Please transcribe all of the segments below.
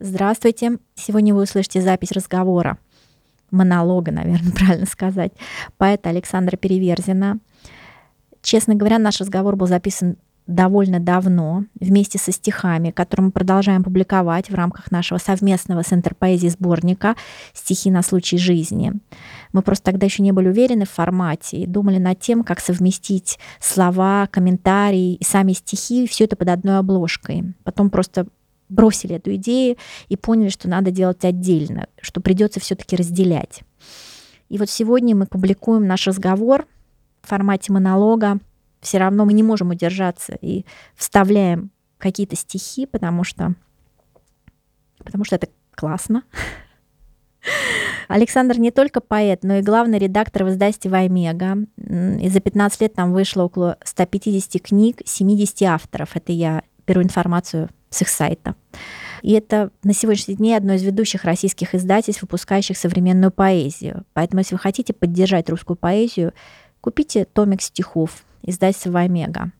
Здравствуйте. Сегодня вы услышите запись разговора, монолога, наверное, правильно сказать, поэта Александра Переверзина. Честно говоря, наш разговор был записан довольно давно вместе со стихами, которые мы продолжаем публиковать в рамках нашего совместного с Интерпоэзией сборника «Стихи на случай жизни». Мы просто тогда еще не были уверены в формате и думали над тем, как совместить слова, комментарии и сами стихи, все это под одной обложкой. Потом просто бросили эту идею и поняли, что надо делать отдельно, что придется все-таки разделять. И вот сегодня мы публикуем наш разговор в формате монолога все равно мы не можем удержаться и вставляем какие-то стихи, потому что, потому что это классно. Александр не только поэт, но и главный редактор в издательстве «Ваймега». И за 15 лет там вышло около 150 книг, 70 авторов. Это я беру информацию с их сайта. И это на сегодняшний день одно из ведущих российских издательств, выпускающих современную поэзию. Поэтому, если вы хотите поддержать русскую поэзию, купите томик стихов издательство Ваймега.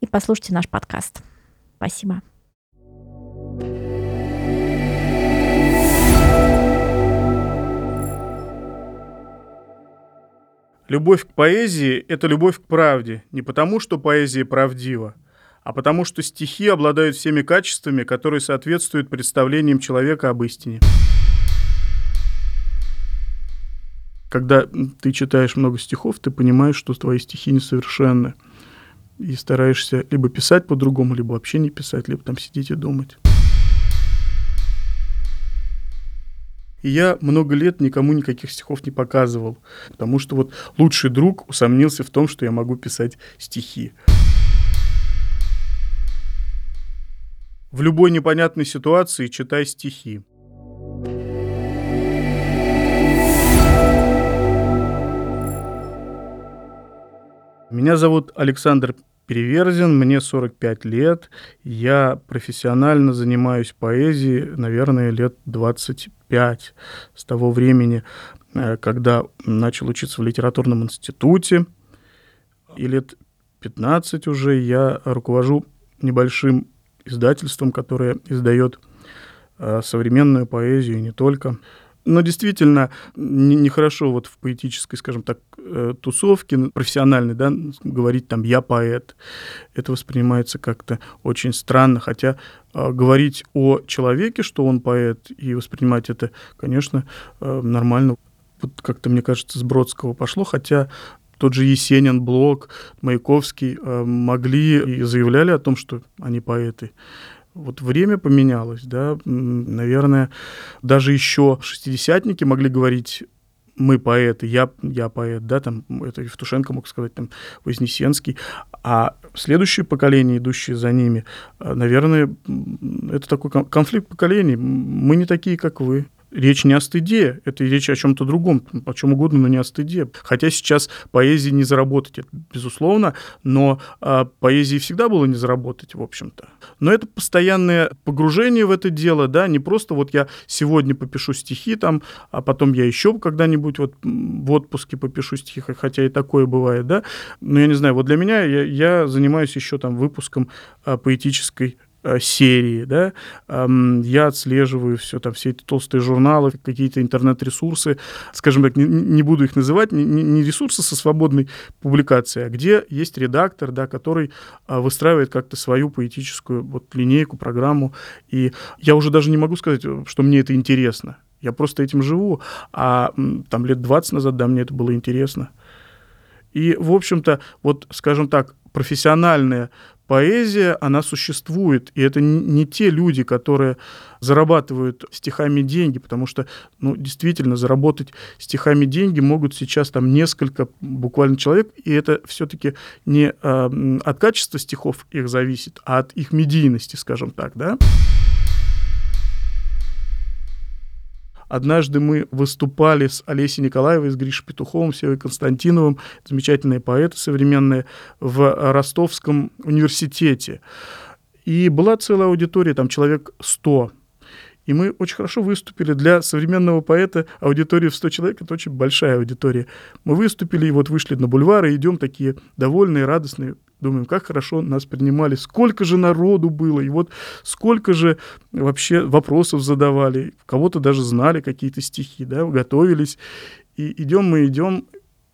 И послушайте наш подкаст. Спасибо. Любовь к поэзии – это любовь к правде, не потому, что поэзия правдива, а потому, что стихи обладают всеми качествами, которые соответствуют представлениям человека об истине. когда ты читаешь много стихов, ты понимаешь, что твои стихи несовершенны. И стараешься либо писать по-другому, либо вообще не писать, либо там сидеть и думать. И я много лет никому никаких стихов не показывал, потому что вот лучший друг усомнился в том, что я могу писать стихи. В любой непонятной ситуации читай стихи. Меня зовут Александр Переверзин, мне 45 лет. Я профессионально занимаюсь поэзией, наверное, лет 25 с того времени, э, когда начал учиться в литературном институте. И лет 15 уже я руковожу небольшим издательством, которое издает э, современную поэзию и не только. Но действительно нехорошо не вот в поэтической, скажем так, э, тусовке профессиональной, да, говорить там «я поэт». Это воспринимается как-то очень странно, хотя э, говорить о человеке, что он поэт, и воспринимать это, конечно, нормально. Вот как-то, мне кажется, с Бродского пошло, хотя тот же Есенин, Блок, Маяковский э, могли и заявляли о том, что они поэты. Вот время поменялось, да, наверное, даже еще шестидесятники могли говорить мы поэты, я, я поэт, да, там, это Евтушенко мог сказать, там, Вознесенский, а следующее поколение, идущие за ними, э, наверное, это такой конфликт поколений. Мы не такие, как вы речь не о стыде, это речь о чем-то другом, о чем угодно, но не о стыде. Хотя сейчас поэзии не заработать, это безусловно, но а, поэзии всегда было не заработать, в общем-то. Но это постоянное погружение в это дело, да, не просто вот я сегодня попишу стихи там, а потом я еще когда-нибудь вот в отпуске попишу стихи, хотя и такое бывает, да. Но я не знаю, вот для меня я, я занимаюсь еще там выпуском а, поэтической серии, да, я отслеживаю все, там, все эти толстые журналы, какие-то интернет-ресурсы, скажем так, не, не буду их называть, не, не ресурсы со свободной публикацией, а где есть редактор, да, который а, выстраивает как-то свою поэтическую вот линейку, программу, и я уже даже не могу сказать, что мне это интересно, я просто этим живу, а там лет 20 назад, да, мне это было интересно. И, в общем-то, вот, скажем так, профессиональная поэзия, она существует, и это не те люди, которые зарабатывают стихами деньги, потому что, ну, действительно, заработать стихами деньги могут сейчас там несколько буквально человек, и это все-таки не э, от качества стихов их зависит, а от их медийности, скажем так, да. Однажды мы выступали с Олесей Николаевой, с Гришей Петуховым, Севой Константиновым, замечательные поэты современные, в Ростовском университете. И была целая аудитория, там человек 100. И мы очень хорошо выступили. Для современного поэта аудитория в 100 человек — это очень большая аудитория. Мы выступили, и вот вышли на бульвар, и идем такие довольные, радостные, Думаем, как хорошо нас принимали, сколько же народу было, и вот сколько же вообще вопросов задавали, кого-то даже знали какие-то стихи, да, готовились. И идем мы, идем,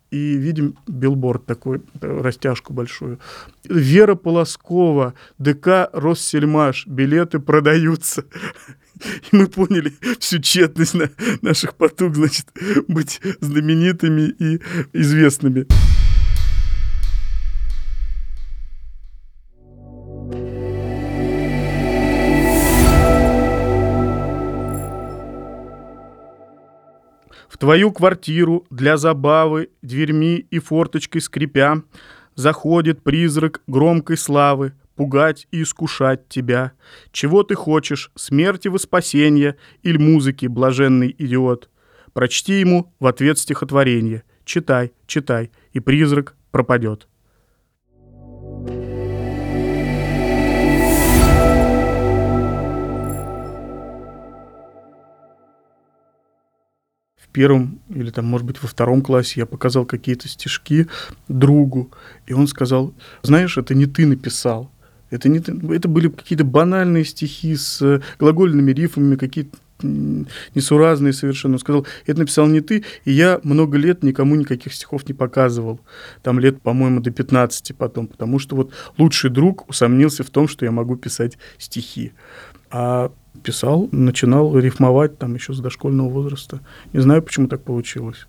и видим билборд такой, растяжку большую. Вера Полоскова, ДК Россельмаш, билеты продаются. И мы поняли всю тщетность наших потуг, значит, быть знаменитыми и известными. твою квартиру для забавы, дверьми и форточкой скрипя, заходит призрак громкой славы, пугать и искушать тебя. Чего ты хочешь, смерти во спасение или музыки, блаженный идиот? Прочти ему в ответ стихотворение. Читай, читай, и призрак пропадет. первом или там, может быть, во втором классе я показал какие-то стишки другу, и он сказал, знаешь, это не ты написал, это, не это были какие-то банальные стихи с глагольными рифмами, какие-то несуразные совершенно. Он сказал, это написал не ты, и я много лет никому никаких стихов не показывал. Там лет, по-моему, до 15 потом, потому что вот лучший друг усомнился в том, что я могу писать стихи. А писал, начинал рифмовать там еще с дошкольного возраста. Не знаю, почему так получилось.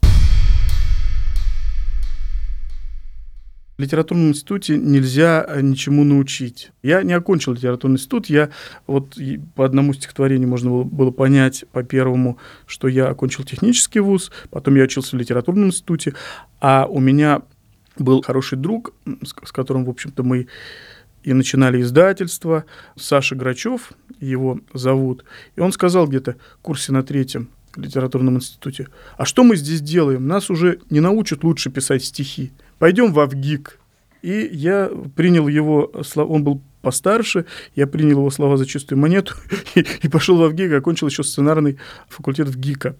Литературном институте нельзя э, ничему научить. Я не окончил литературный институт, я вот по одному стихотворению можно было, было понять, по первому, что я окончил технический вуз, потом я учился в литературном институте, а у меня был хороший друг, с, с которым, в общем-то, мы и начинали издательство. Саша Грачев, его зовут. И он сказал где-то в курсе на третьем литературном институте, а что мы здесь делаем? Нас уже не научат лучше писать стихи. Пойдем в Авгик. И я принял его он был постарше, я принял его слова за чистую монету и, и пошел в Авгик, окончил еще сценарный факультет в ГИКа.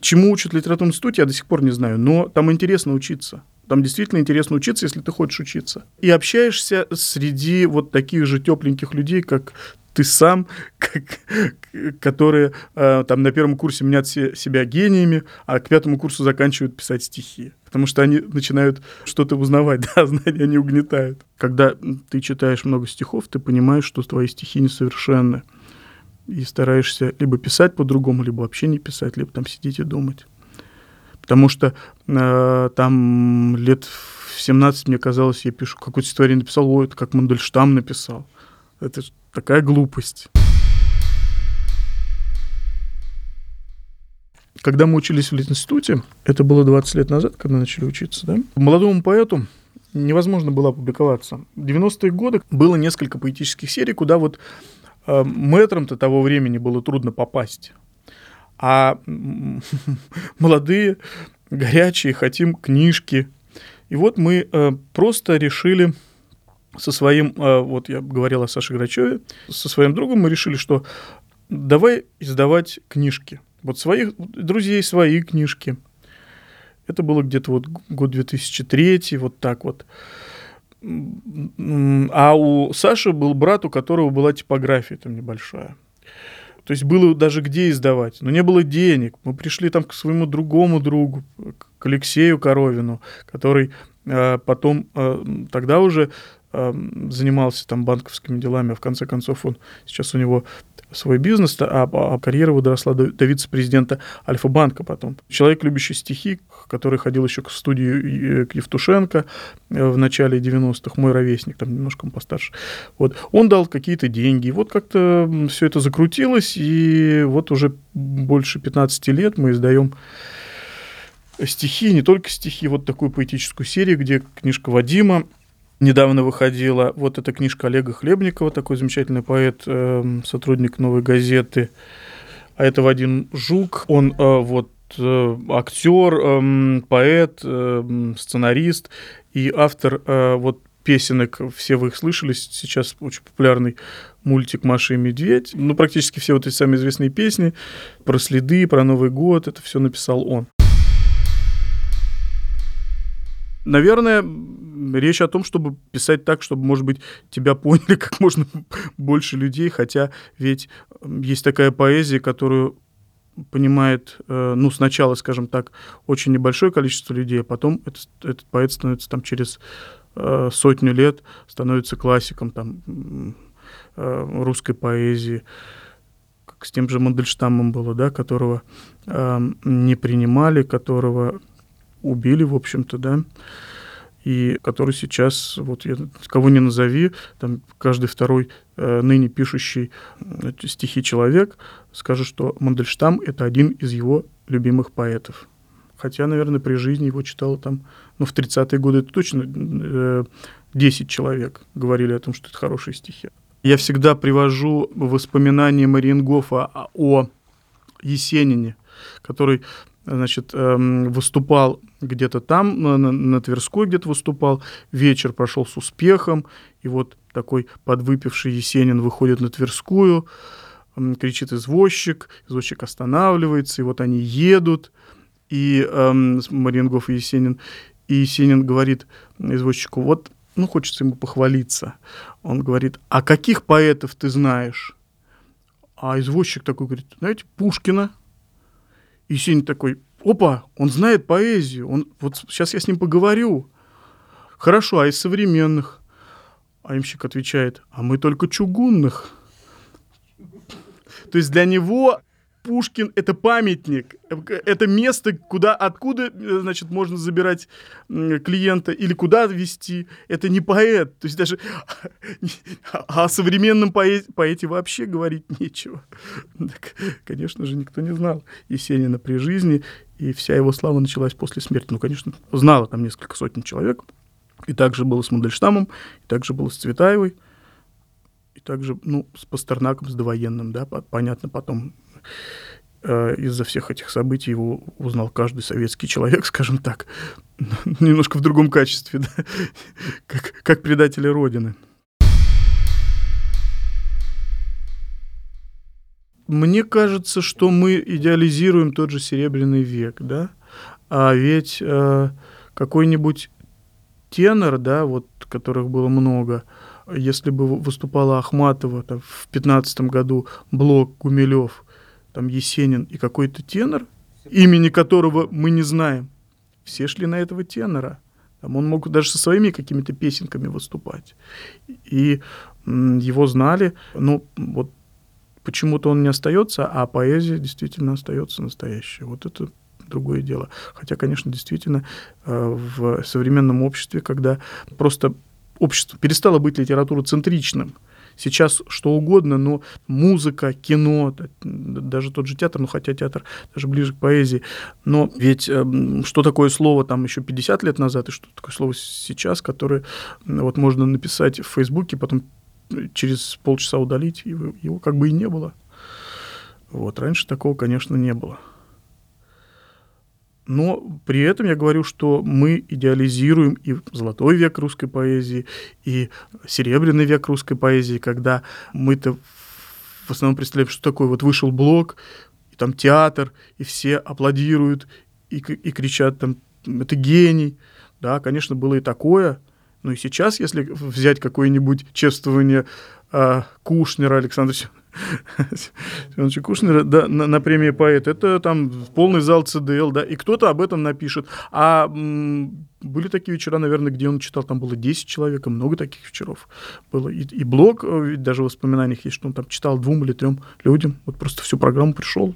Чему учат в литературном институте, я до сих пор не знаю, но там интересно учиться. Там действительно интересно учиться, если ты хочешь учиться. И общаешься среди вот таких же тепленьких людей, как ты сам, которые э, там на первом курсе мнят себя гениями, а к пятому курсу заканчивают писать стихи. Потому что они начинают что-то узнавать, да, знания они угнетают. Когда ты читаешь много стихов, ты понимаешь, что твои стихи несовершенны. И стараешься либо писать по-другому, либо вообще не писать, либо там сидеть и думать. Потому что э, там лет в 17 мне казалось, я пишу какое-то стихотворение, написал, ой, это как Мандельштам написал. Это ж такая глупость. Когда мы учились в институте, это было 20 лет назад, когда начали учиться, да, молодому поэту невозможно было опубликоваться. В 90-е годы было несколько поэтических серий, куда вот э, мэтрам-то того времени было трудно попасть а молодые, горячие, хотим книжки. И вот мы э, просто решили со своим, э, вот я говорил о Саше Грачеве, со своим другом мы решили, что давай издавать книжки. Вот своих друзей свои книжки. Это было где-то вот год 2003, вот так вот. А у Саши был брат, у которого была типография там небольшая. То есть было даже где издавать, но не было денег. Мы пришли там к своему другому другу, к Алексею Коровину, который э, потом э, тогда уже занимался там банковскими делами, а в конце концов он сейчас у него свой бизнес, а, а карьера его доросла до, до вице-президента Альфа-банка потом. Человек, любящий стихи, который ходил еще к студии к Евтушенко э, в начале 90-х, мой ровесник, там немножко постарше. Вот. Он дал какие-то деньги. И вот как-то все это закрутилось, и вот уже больше 15 лет мы издаем стихи, не только стихи, вот такую поэтическую серию, где книжка Вадима Недавно выходила вот эта книжка Олега Хлебникова, такой замечательный поэт, э, сотрудник «Новой газеты». А это Вадим Жук. Он э, вот э, актер, э, поэт, э, сценарист и автор э, вот песенок, все вы их слышали, сейчас очень популярный мультик «Маша и медведь». Ну, практически все вот эти самые известные песни про следы, про Новый год, это все написал он. Наверное, речь о том, чтобы писать так, чтобы, может быть, тебя поняли как можно больше людей, хотя ведь есть такая поэзия, которую понимает, э, ну, сначала, скажем так, очень небольшое количество людей, а потом этот, этот поэт становится там через э, сотню лет, становится классиком там э, русской поэзии, как с тем же Мандельштамом было, да, которого не принимали, которого убили, в общем-то, да, и который сейчас, вот я, кого не назови, там каждый второй э, ныне пишущий э, стихи человек скажет, что Мандельштам — это один из его любимых поэтов. Хотя, наверное, при жизни его читало там, ну, в 30-е годы это точно э, 10 человек говорили о том, что это хорошие стихи. Я всегда привожу воспоминания Мариенгофа о Есенине, который значит, эм, выступал где-то там, на, Тверской где-то выступал, вечер прошел с успехом, и вот такой подвыпивший Есенин выходит на Тверскую, кричит извозчик, извозчик останавливается, и вот они едут, и эм, Мариенгоф и Есенин, и Есенин говорит извозчику, вот, ну, хочется ему похвалиться. Он говорит, а каких поэтов ты знаешь? А извозчик такой говорит, знаете, Пушкина, и Сеня такой, опа, он знает поэзию, он, вот сейчас я с ним поговорю. Хорошо, а из современных? А имщик отвечает, а мы только чугунных. То есть для него Пушкин — это памятник, это место, куда, откуда, значит, можно забирать клиента или куда вести. Это не поэт. То есть даже о современном поэте, поэте вообще говорить нечего. Так, конечно же, никто не знал Есенина при жизни, и вся его слава началась после смерти. Ну, конечно, знало там несколько сотен человек. И также было с Мандельштамом, и также было с Цветаевой, и также, ну, с Пастернаком, с довоенным, да, понятно, потом Э, из-за всех этих событий его узнал каждый советский человек, скажем так, немножко в другом качестве, да? как, как предатели Родины. Мне кажется, что мы идеализируем тот же Серебряный век, да, а ведь э, какой-нибудь тенор, да, вот которых было много, если бы выступала Ахматова там, в 15 году, Блок, Гумилев, там Есенин и какой-то тенор, имени которого мы не знаем, все шли на этого тенора. Там он мог даже со своими какими-то песенками выступать. И его знали, ну, вот почему-то он не остается, а поэзия действительно остается настоящая. Вот это другое дело. Хотя, конечно, действительно, э, в современном обществе, когда просто общество перестало быть литературоцентричным, сейчас что угодно, но музыка, кино, даже тот же театр, ну хотя театр даже ближе к поэзии, но ведь э, что такое слово там еще 50 лет назад и что такое слово сейчас, которое вот можно написать в Фейсбуке, потом через полчаса удалить, его, его как бы и не было. Вот, раньше такого, конечно, не было. Но при этом я говорю, что мы идеализируем и золотой век русской поэзии, и серебряный век русской поэзии, когда мы-то в основном представляем, что такое вот вышел блок, и там театр, и все аплодируют, и, и кричат там, это гений. Да, конечно, было и такое, но и сейчас, если взять какое-нибудь чествование э, Кушнера Александра Семеновича Кушнера да, на, на премии поэт. Это там полный зал ЦДЛ, да, и кто-то об этом напишет. А м, были такие вечера, наверное, где он читал, там было 10 человек, и много таких вечеров было. И, и блог, э, даже в воспоминаниях есть, что он там читал двум или трем людям. Вот просто всю программу пришел,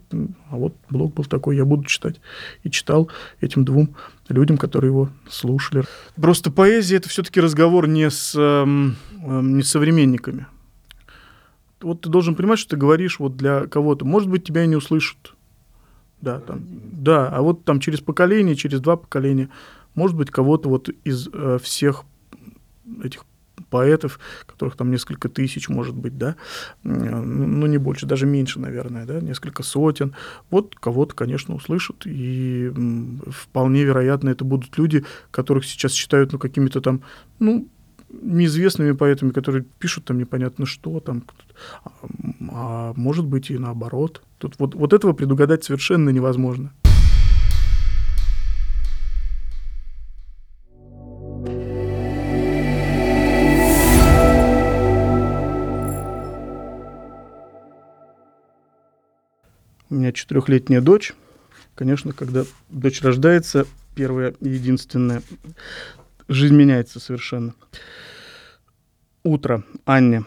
а вот блог был такой, я буду читать. И читал этим двум людям, которые его слушали. Просто поэзия — это все-таки разговор не с, э, не с современниками вот ты должен понимать, что ты говоришь вот для кого-то. Может быть, тебя не услышат. Да, там, да, а вот там через поколение, через два поколения, может быть, кого-то вот из э, всех этих поэтов, которых там несколько тысяч, может быть, да, ну, ну, не больше, даже меньше, наверное, да, несколько сотен, вот кого-то, конечно, услышат, и вполне вероятно, это будут люди, которых сейчас считают, ну, какими-то там, ну, неизвестными поэтами, которые пишут там непонятно что, там, а, а может быть и наоборот. Тут вот, вот этого предугадать совершенно невозможно. У меня четырехлетняя дочь. Конечно, когда дочь рождается, первое и единственное, жизнь меняется совершенно. Утро. Аня.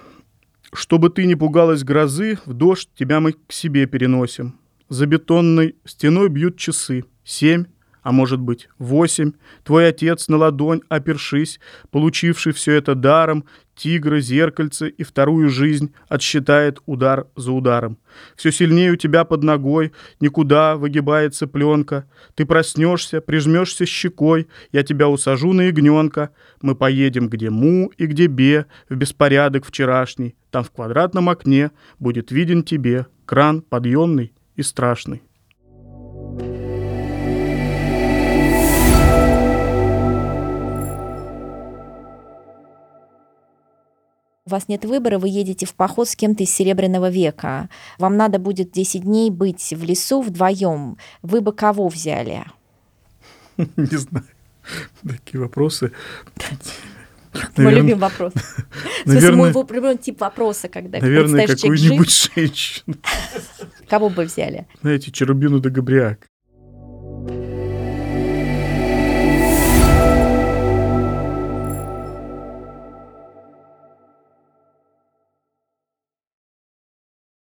Чтобы ты не пугалась грозы, в дождь тебя мы к себе переносим. За бетонной стеной бьют часы. Семь, а может быть восемь. Твой отец на ладонь, опершись, получивший все это даром, тигры, зеркальце и вторую жизнь отсчитает удар за ударом. Все сильнее у тебя под ногой, никуда выгибается пленка. Ты проснешься, прижмешься щекой, я тебя усажу на ягненка. Мы поедем где му и где бе, в беспорядок вчерашний. Там в квадратном окне будет виден тебе кран подъемный и страшный. Вас нет выбора, вы едете в поход с кем-то из Серебряного века. Вам надо будет 10 дней быть в лесу вдвоем. Вы бы кого взяли? Не знаю. Такие вопросы. Мой любимый вопрос. В смысле, мой любимый тип вопроса, когда Наверное, какую-нибудь женщину. Кого бы взяли? Знаете, Черубину да Габриак.